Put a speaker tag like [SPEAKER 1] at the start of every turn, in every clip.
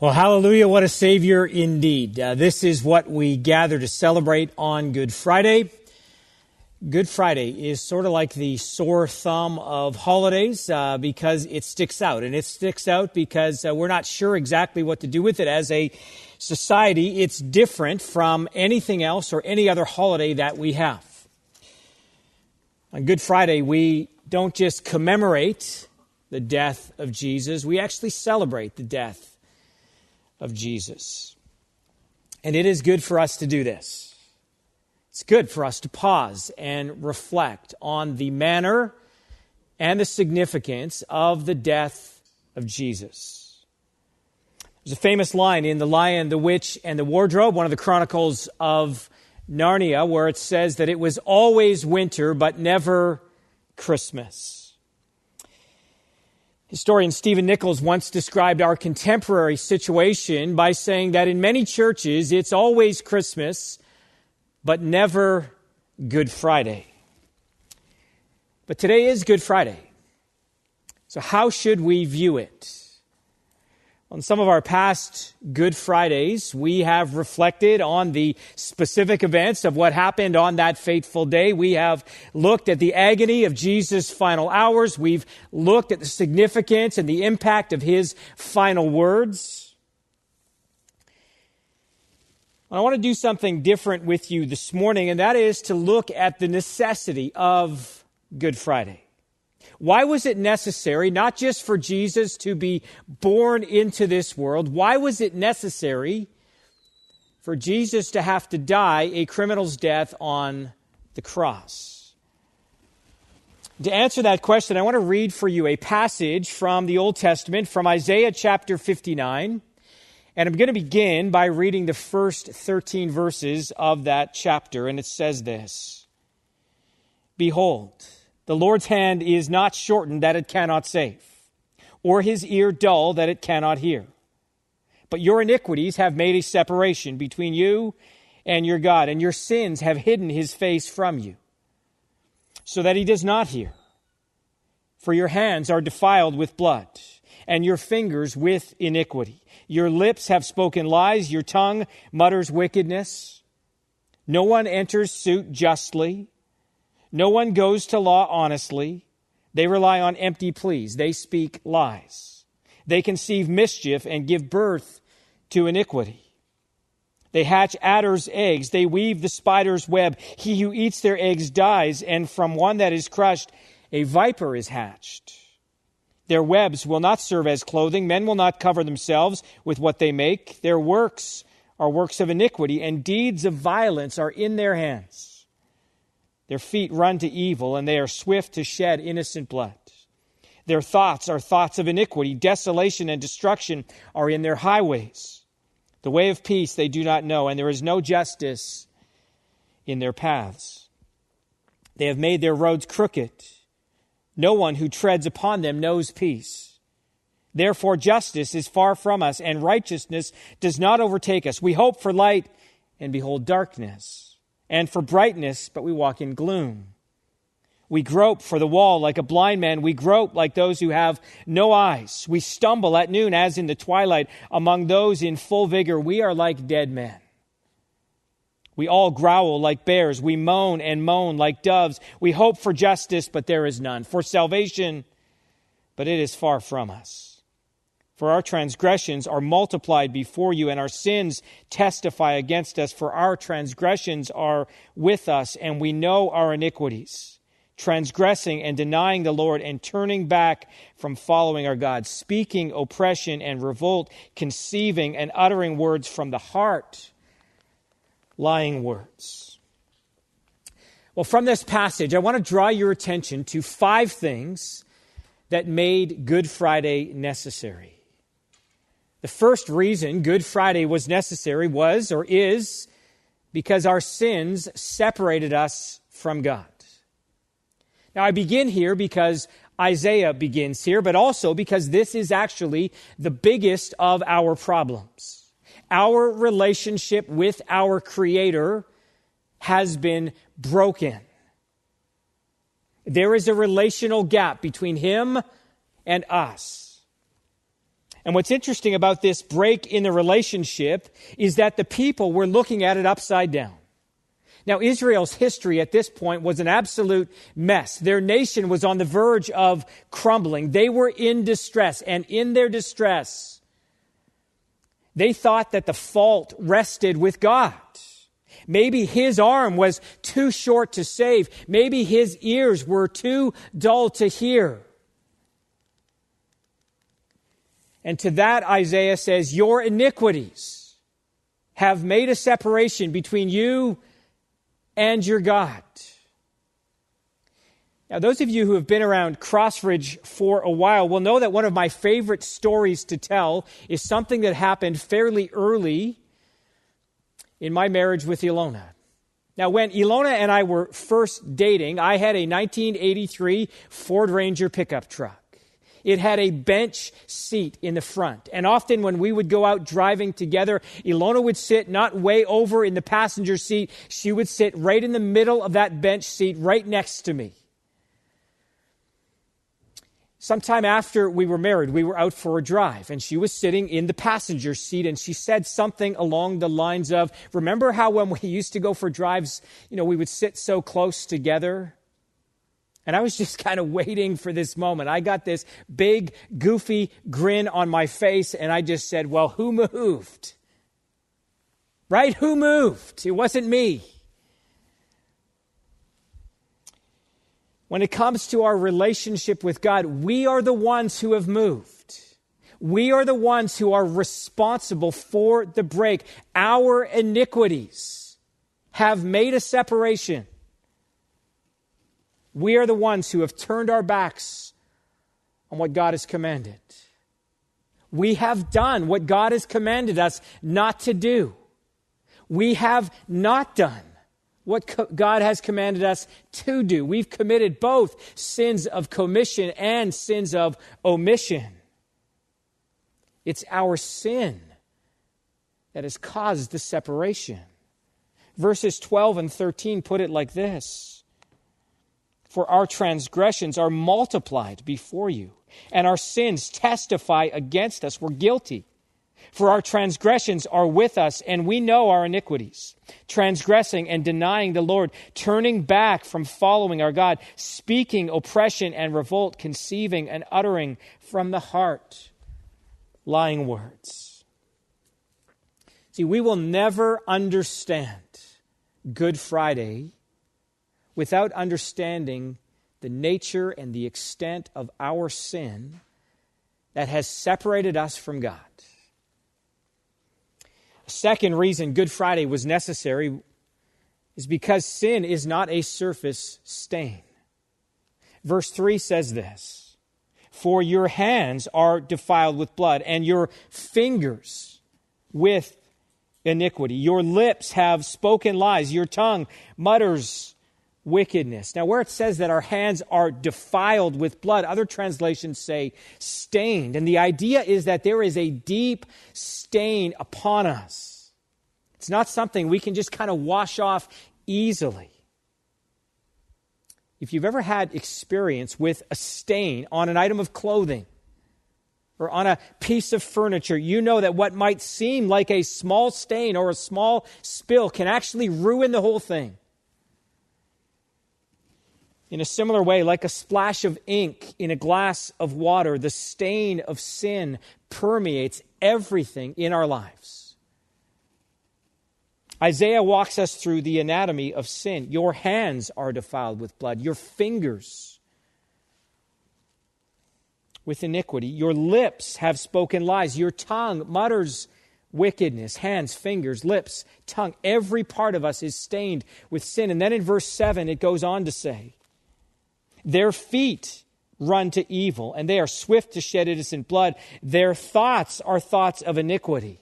[SPEAKER 1] Well, hallelujah, what a Savior indeed. Uh, this is what we gather to celebrate on Good Friday. Good Friday is sort of like the sore thumb of holidays uh, because it sticks out. And it sticks out because uh, we're not sure exactly what to do with it. As a society, it's different from anything else or any other holiday that we have. On Good Friday, we don't just commemorate the death of Jesus, we actually celebrate the death of Jesus. And it is good for us to do this. It's good for us to pause and reflect on the manner and the significance of the death of Jesus. There's a famous line in The Lion, the Witch, and the Wardrobe, one of the chronicles of Narnia, where it says that it was always winter, but never Christmas. Historian Stephen Nichols once described our contemporary situation by saying that in many churches it's always Christmas, but never Good Friday. But today is Good Friday. So, how should we view it? On some of our past Good Fridays, we have reflected on the specific events of what happened on that fateful day. We have looked at the agony of Jesus' final hours. We've looked at the significance and the impact of his final words. I want to do something different with you this morning, and that is to look at the necessity of Good Friday. Why was it necessary, not just for Jesus to be born into this world, why was it necessary for Jesus to have to die a criminal's death on the cross? To answer that question, I want to read for you a passage from the Old Testament, from Isaiah chapter 59. And I'm going to begin by reading the first 13 verses of that chapter. And it says this Behold, the Lord's hand is not shortened that it cannot save, or his ear dull that it cannot hear. But your iniquities have made a separation between you and your God, and your sins have hidden his face from you, so that he does not hear. For your hands are defiled with blood, and your fingers with iniquity. Your lips have spoken lies, your tongue mutters wickedness. No one enters suit justly. No one goes to law honestly. They rely on empty pleas. They speak lies. They conceive mischief and give birth to iniquity. They hatch adder's eggs. They weave the spider's web. He who eats their eggs dies, and from one that is crushed, a viper is hatched. Their webs will not serve as clothing. Men will not cover themselves with what they make. Their works are works of iniquity, and deeds of violence are in their hands. Their feet run to evil, and they are swift to shed innocent blood. Their thoughts are thoughts of iniquity. Desolation and destruction are in their highways. The way of peace they do not know, and there is no justice in their paths. They have made their roads crooked. No one who treads upon them knows peace. Therefore, justice is far from us, and righteousness does not overtake us. We hope for light, and behold darkness and for brightness, but we walk in gloom. We grope for the wall like a blind man. We grope like those who have no eyes. We stumble at noon as in the twilight. Among those in full vigor, we are like dead men. We all growl like bears. We moan and moan like doves. We hope for justice, but there is none. For salvation, but it is far from us. For our transgressions are multiplied before you, and our sins testify against us. For our transgressions are with us, and we know our iniquities, transgressing and denying the Lord, and turning back from following our God, speaking oppression and revolt, conceiving and uttering words from the heart, lying words. Well, from this passage, I want to draw your attention to five things that made Good Friday necessary. The first reason Good Friday was necessary was or is because our sins separated us from God. Now, I begin here because Isaiah begins here, but also because this is actually the biggest of our problems. Our relationship with our Creator has been broken. There is a relational gap between Him and us. And what's interesting about this break in the relationship is that the people were looking at it upside down. Now, Israel's history at this point was an absolute mess. Their nation was on the verge of crumbling. They were in distress, and in their distress, they thought that the fault rested with God. Maybe his arm was too short to save. Maybe his ears were too dull to hear. And to that, Isaiah says, Your iniquities have made a separation between you and your God. Now, those of you who have been around Crossridge for a while will know that one of my favorite stories to tell is something that happened fairly early in my marriage with Ilona. Now, when Ilona and I were first dating, I had a 1983 Ford Ranger pickup truck. It had a bench seat in the front. And often when we would go out driving together, Ilona would sit not way over in the passenger seat. She would sit right in the middle of that bench seat, right next to me. Sometime after we were married, we were out for a drive, and she was sitting in the passenger seat, and she said something along the lines of, Remember how when we used to go for drives, you know, we would sit so close together? And I was just kind of waiting for this moment. I got this big, goofy grin on my face, and I just said, Well, who moved? Right? Who moved? It wasn't me. When it comes to our relationship with God, we are the ones who have moved. We are the ones who are responsible for the break. Our iniquities have made a separation we are the ones who have turned our backs on what God has commanded. We have done what God has commanded us not to do. We have not done what co- God has commanded us to do. We've committed both sins of commission and sins of omission. It's our sin that has caused the separation. Verses 12 and 13 put it like this for our transgressions are multiplied before you, and our sins testify against us. We're guilty. For our transgressions are with us, and we know our iniquities. Transgressing and denying the Lord, turning back from following our God, speaking oppression and revolt, conceiving and uttering from the heart lying words. See, we will never understand Good Friday without understanding the nature and the extent of our sin that has separated us from God. A second reason Good Friday was necessary is because sin is not a surface stain. Verse 3 says this For your hands are defiled with blood, and your fingers with iniquity. Your lips have spoken lies, your tongue mutters wickedness. Now, where it says that our hands are defiled with blood, other translations say stained. And the idea is that there is a deep stain upon us. It's not something we can just kind of wash off easily. If you've ever had experience with a stain on an item of clothing, or on a piece of furniture, you know that what might seem like a small stain or a small spill can actually ruin the whole thing. In a similar way, like a splash of ink in a glass of water, the stain of sin permeates everything in our lives. Isaiah walks us through the anatomy of sin. Your hands are defiled with blood, your fingers with iniquity, your lips have spoken lies, your tongue mutters wickedness, hands, fingers, lips, tongue. Every part of us is stained with sin. And then in verse 7, it goes on to say, their feet run to evil, and they are swift to shed innocent blood. Their thoughts are thoughts of iniquity.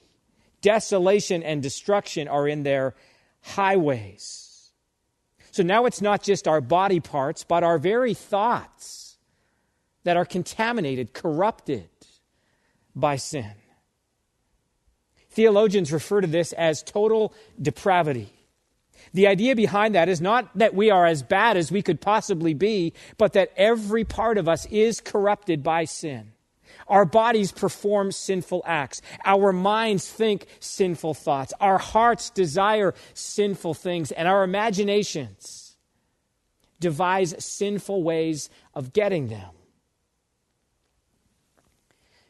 [SPEAKER 1] Desolation and destruction are in their highways. So now it's not just our body parts, but our very thoughts that are contaminated, corrupted by sin. Theologians refer to this as total depravity. The idea behind that is not that we are as bad as we could possibly be, but that every part of us is corrupted by sin. Our bodies perform sinful acts. Our minds think sinful thoughts. Our hearts desire sinful things. And our imaginations devise sinful ways of getting them.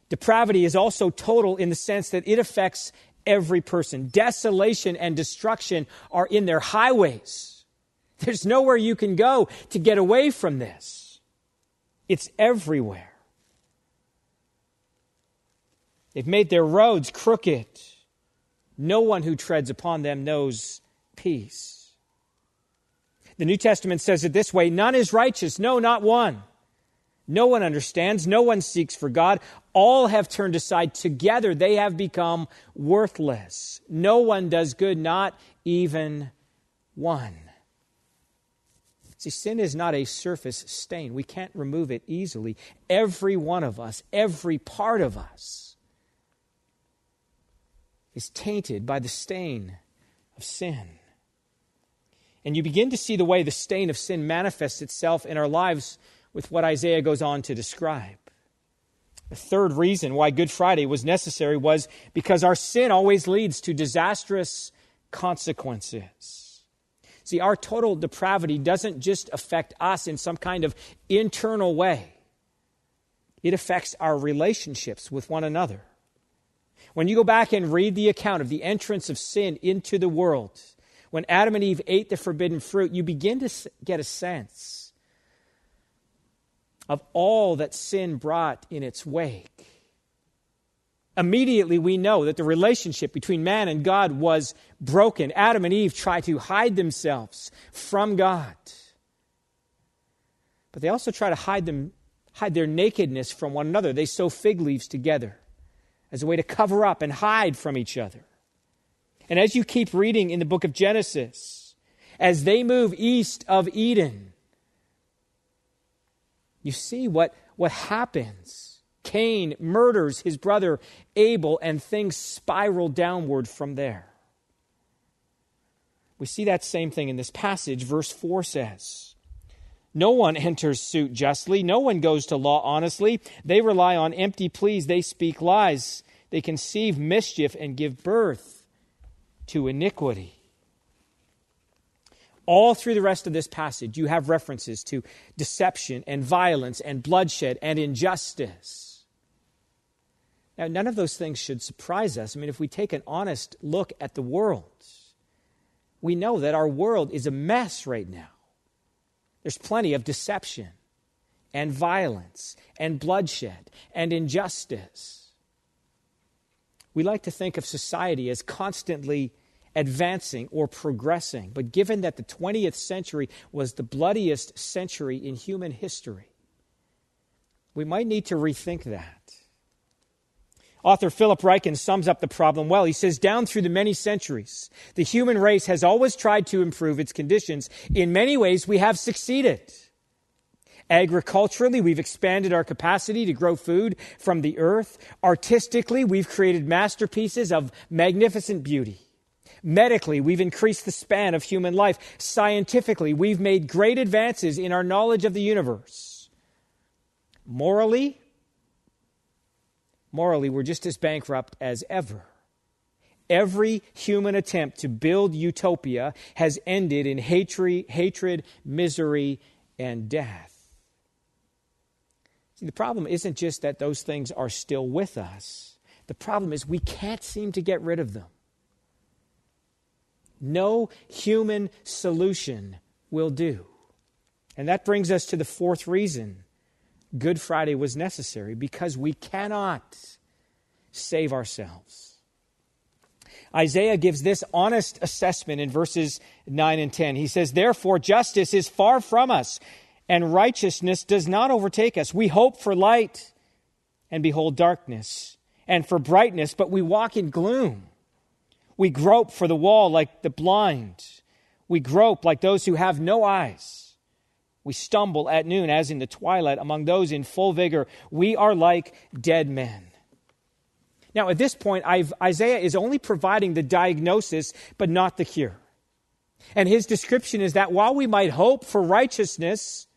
[SPEAKER 1] Depravity is also total in the sense that it affects every person. Desolation and destruction are in their highways. There's nowhere you can go to get away from this. It's everywhere. They've made their roads crooked. No one who treads upon them knows peace. The New Testament says it this way None is righteous, no, not one. No one understands, no one seeks for God. All have turned aside. Together they have become worthless. No one does good, not even one. See, sin is not a surface stain. We can't remove it easily. Every one of us, every part of us, is tainted by the stain of sin. And you begin to see the way the stain of sin manifests itself in our lives with what Isaiah goes on to describe. The third reason why Good Friday was necessary was because our sin always leads to disastrous consequences. See, our total depravity doesn't just affect us in some kind of internal way, it affects our relationships with one another. When you go back and read the account of the entrance of sin into the world, when Adam and Eve ate the forbidden fruit, you begin to get a sense of all that sin brought in its wake. Immediately, we know that the relationship between man and God was broken. Adam and Eve tried to hide themselves from God. But they also try to hide, them, hide their nakedness from one another. They sew fig leaves together as a way to cover up and hide from each other. And as you keep reading in the book of Genesis, as they move east of Eden, you see what, what happens. Cain murders his brother Abel, and things spiral downward from there. We see that same thing in this passage. Verse 4 says, no one enters suit justly. No one goes to law honestly. They rely on empty pleas. They speak lies. They conceive mischief and give birth to iniquity. All through the rest of this passage, you have references to deception and violence and bloodshed and injustice. Now, none of those things should surprise us. I mean, if we take an honest look at the world, we know that our world is a mess right now. There's plenty of deception and violence and bloodshed and injustice. We like to think of society as constantly advancing or progressing, but given that the 20th century was the bloodiest century in human history, we might need to rethink that. Author Philip Ryken sums up the problem well. He says, Down through the many centuries, the human race has always tried to improve its conditions. In many ways, we have succeeded. Agriculturally, we've expanded our capacity to grow food from the earth. Artistically, we've created masterpieces of magnificent beauty. Medically, we've increased the span of human life. Scientifically, we've made great advances in our knowledge of the universe. Morally, morally, we're just as bankrupt as ever. Every human attempt to build utopia has ended in hatred, hatred misery, and death. See, the problem isn't just that those things are still with us, the problem is we can't seem to get rid of them. No human solution will do. And that brings us to the fourth reason Good Friday was necessary because we cannot save ourselves. Isaiah gives this honest assessment in verses 9 and 10. He says, Therefore, justice is far from us, and righteousness does not overtake us. We hope for light, and behold darkness, and for brightness, but we walk in gloom. We grope for the wall like the blind. We grope like those who have no eyes. We stumble at noon as in the twilight among those in full vigor. We are like dead men. Now, at this point, I've, Isaiah is only providing the diagnosis, but not the cure. And his description is that while we might hope for righteousness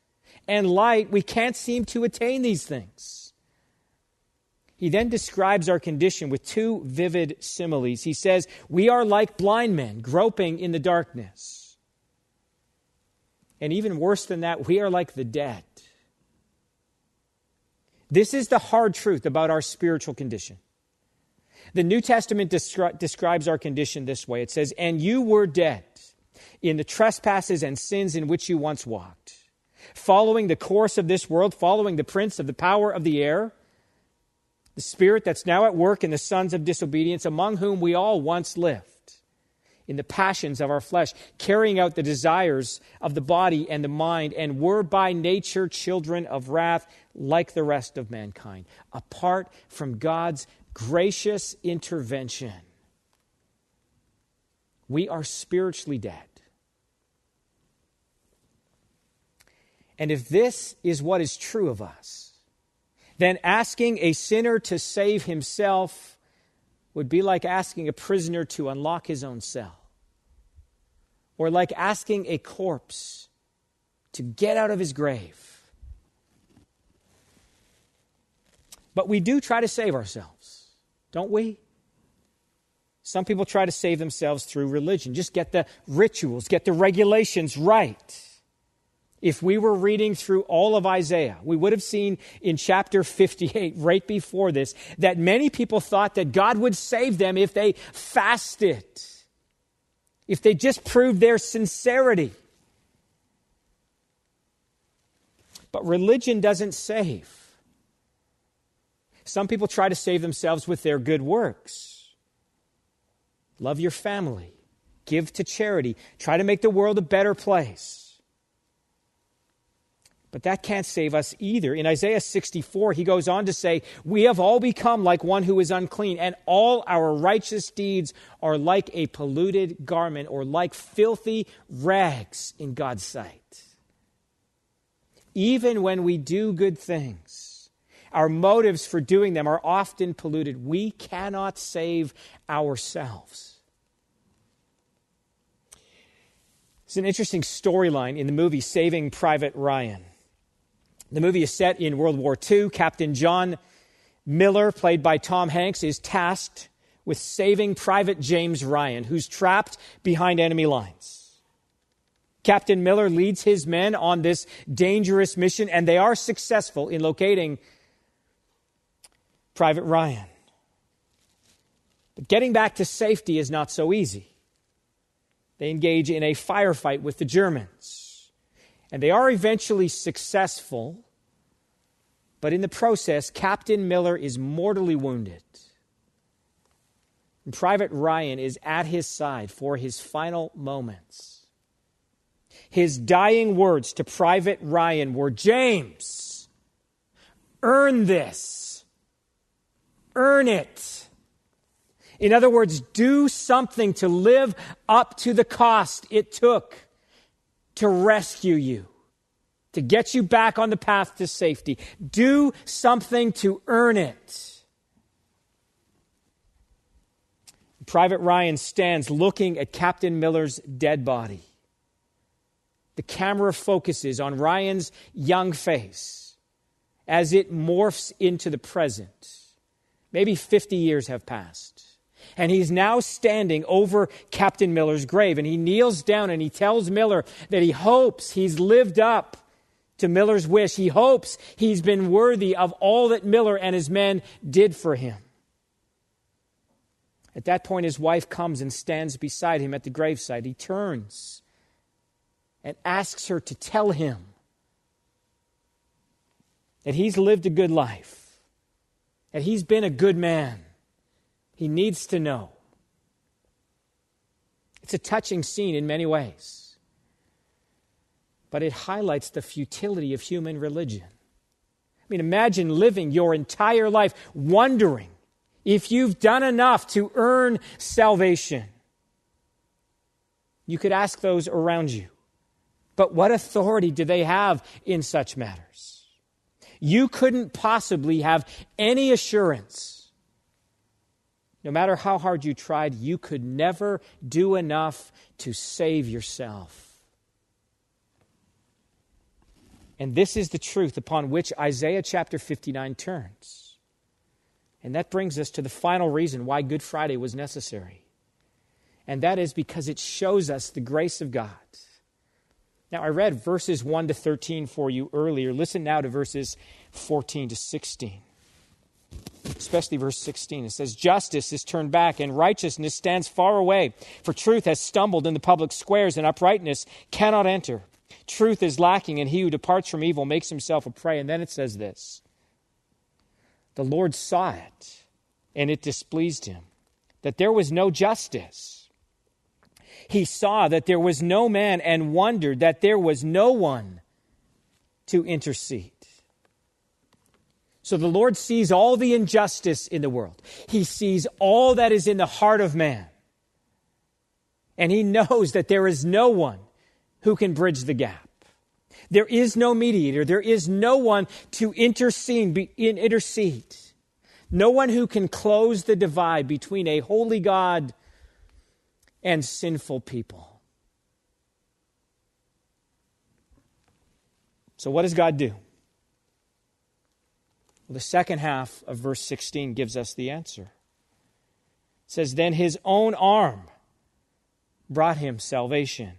[SPEAKER 1] and light, we can't seem to attain these things. He then describes our condition with two vivid similes. He says, We are like blind men groping in the darkness. And even worse than that, we are like the dead. This is the hard truth about our spiritual condition. The New Testament descri- describes our condition this way it says, And you were dead in the trespasses and sins in which you once walked, following the course of this world, following the prince of the power of the air, the spirit that's now at work in the sons of disobedience, among whom we all once lived in the passions of our flesh, carrying out the desires of the body and the mind, and were by nature children of wrath like the rest of mankind, apart from God's gracious intervention. We are spiritually dead. And if this is what is true of us, then asking a sinner to save himself would be like asking a prisoner to unlock his own cell, or like asking a corpse to get out of his grave. But we do try to save ourselves, don't we? Some people try to save themselves through religion. Just get the rituals, get the regulations right. If we were reading through all of Isaiah, we would have seen in chapter 58, right before this, that many people thought that God would save them if they fasted, if they just proved their sincerity. But religion doesn't save. Some people try to save themselves with their good works. Love your family, give to charity, try to make the world a better place. But that can't save us either. In Isaiah 64, he goes on to say, We have all become like one who is unclean, and all our righteous deeds are like a polluted garment or like filthy rags in God's sight. Even when we do good things, our motives for doing them are often polluted. We cannot save ourselves. It's an interesting storyline in the movie Saving Private Ryan. The movie is set in World War II. Captain John Miller, played by Tom Hanks, is tasked with saving Private James Ryan, who's trapped behind enemy lines. Captain Miller leads his men on this dangerous mission, and they are successful in locating Private Ryan. But getting back to safety is not so easy. They engage in a firefight with the Germans. And they are eventually successful, but in the process, Captain Miller is mortally wounded. And Private Ryan is at his side for his final moments. His dying words to Private Ryan were James, earn this earn it. In other words, do something to live up to the cost it took to rescue you, to get you back on the path to safety. Do something to earn it. Private Ryan stands looking at Captain Miller's dead body. The camera focuses on Ryan's young face as it morphs into the present. Maybe 50 years have passed. And he's now standing over Captain Miller's grave. And he kneels down and he tells Miller that he hopes he's lived up to Miller's wish. He hopes he's been worthy of all that Miller and his men did for him. At that point, his wife comes and stands beside him at the gravesite. He turns and asks her to tell him that he's lived a good life that he's been a good man. He needs to know. It's a touching scene in many ways, but it highlights the futility of human religion. I mean, imagine living your entire life wondering if you've done enough to earn salvation. You could ask those around you. But what authority do they have in such matters? you couldn't possibly have any assurance. No matter how hard you tried, you could never do enough to save yourself. And this is the truth upon which Isaiah chapter 59 turns. And that brings us to the final reason why Good Friday was necessary. And that is because it shows us the grace of God. Now, I read verses 1 to 13 for you earlier. Listen now to verses 14 to 16. Especially verse 16. It says, Justice is turned back, and righteousness stands far away. For truth has stumbled in the public squares, and uprightness cannot enter. Truth is lacking, and he who departs from evil makes himself a prey. And then it says this The Lord saw it, and it displeased him, that there was no justice. He saw that there was no man, and wondered that there was no one to intercede. So the Lord sees all the injustice in the world. He sees all that is in the heart of man. And he knows that there is no one who can bridge the gap. There is no mediator. There is no one to intercede, intercede. No one who can close the divide between a holy God and sinful people. So, what does God do? Well, the second half of verse 16 gives us the answer. It says, Then his own arm brought him salvation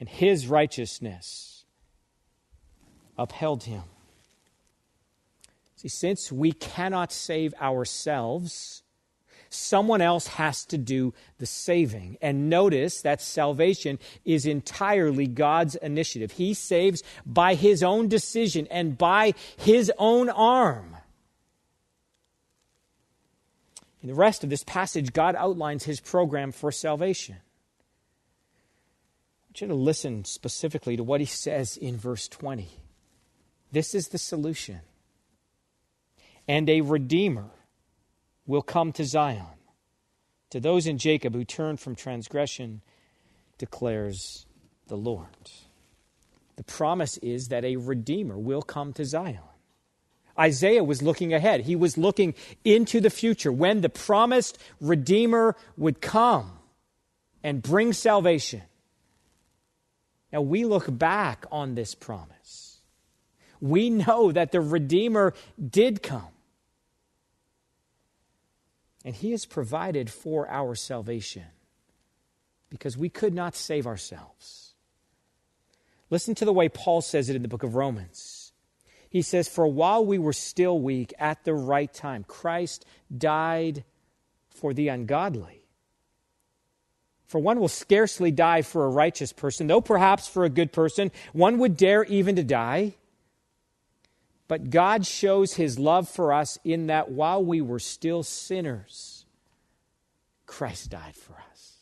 [SPEAKER 1] and his righteousness upheld him. See, since we cannot save ourselves, someone else has to do the saving. And notice that salvation is entirely God's initiative. He saves by his own decision and by his own arm. In the rest of this passage, God outlines his program for salvation I want you to listen specifically to what he says in verse 20. This is the solution. And a redeemer will come to Zion. To those in Jacob who turn from transgression, declares the Lord. The promise is that a redeemer will come to Zion. Isaiah was looking ahead. He was looking into the future when the promised redeemer would come and bring salvation. Now we look back on this promise. We know that the Redeemer did come. And He has provided for our salvation because we could not save ourselves. Listen to the way Paul says it in the book of Romans. He says, For while we were still weak, at the right time, Christ died for the ungodly. For one will scarcely die for a righteous person, though perhaps for a good person, one would dare even to die. But God shows his love for us in that while we were still sinners, Christ died for us.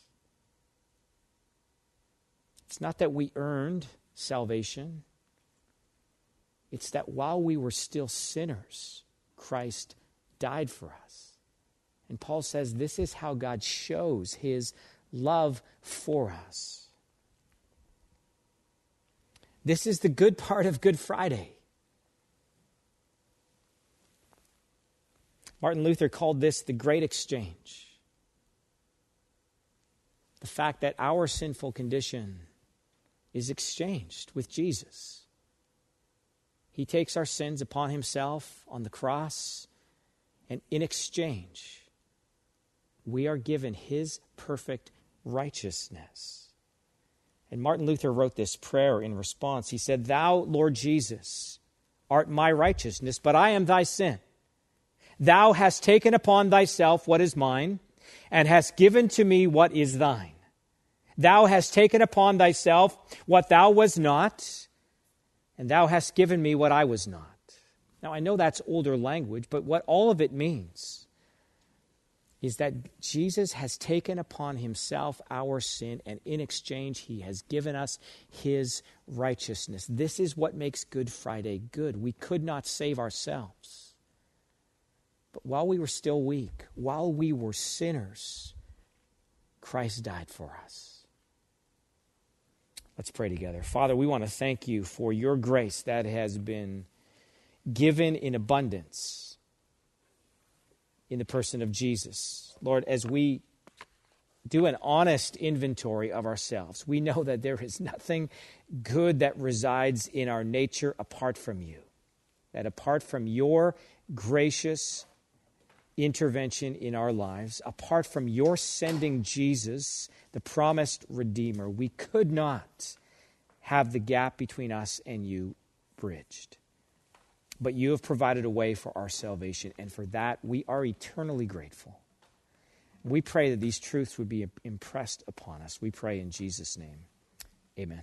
[SPEAKER 1] It's not that we earned salvation, it's that while we were still sinners, Christ died for us. And Paul says this is how God shows his love for us. This is the good part of Good Friday. Martin Luther called this the great exchange. The fact that our sinful condition is exchanged with Jesus. He takes our sins upon himself on the cross, and in exchange, we are given his perfect righteousness. And Martin Luther wrote this prayer in response. He said, Thou, Lord Jesus, art my righteousness, but I am thy sin. Thou hast taken upon thyself what is mine, and hast given to me what is thine. Thou hast taken upon thyself what thou was not, and thou hast given me what I was not. Now, I know that's older language, but what all of it means is that Jesus has taken upon himself our sin, and in exchange, he has given us his righteousness. This is what makes Good Friday good. We could not save ourselves. But while we were still weak, while we were sinners, Christ died for us. Let's pray together. Father, we want to thank you for your grace that has been given in abundance in the person of Jesus. Lord, as we do an honest inventory of ourselves, we know that there is nothing good that resides in our nature apart from you. That apart from your gracious intervention in our lives. Apart from your sending Jesus, the promised Redeemer, we could not have the gap between us and you bridged. But you have provided a way for our salvation, and for that we are eternally grateful. We pray that these truths would be impressed upon us. We pray in Jesus' name. Amen.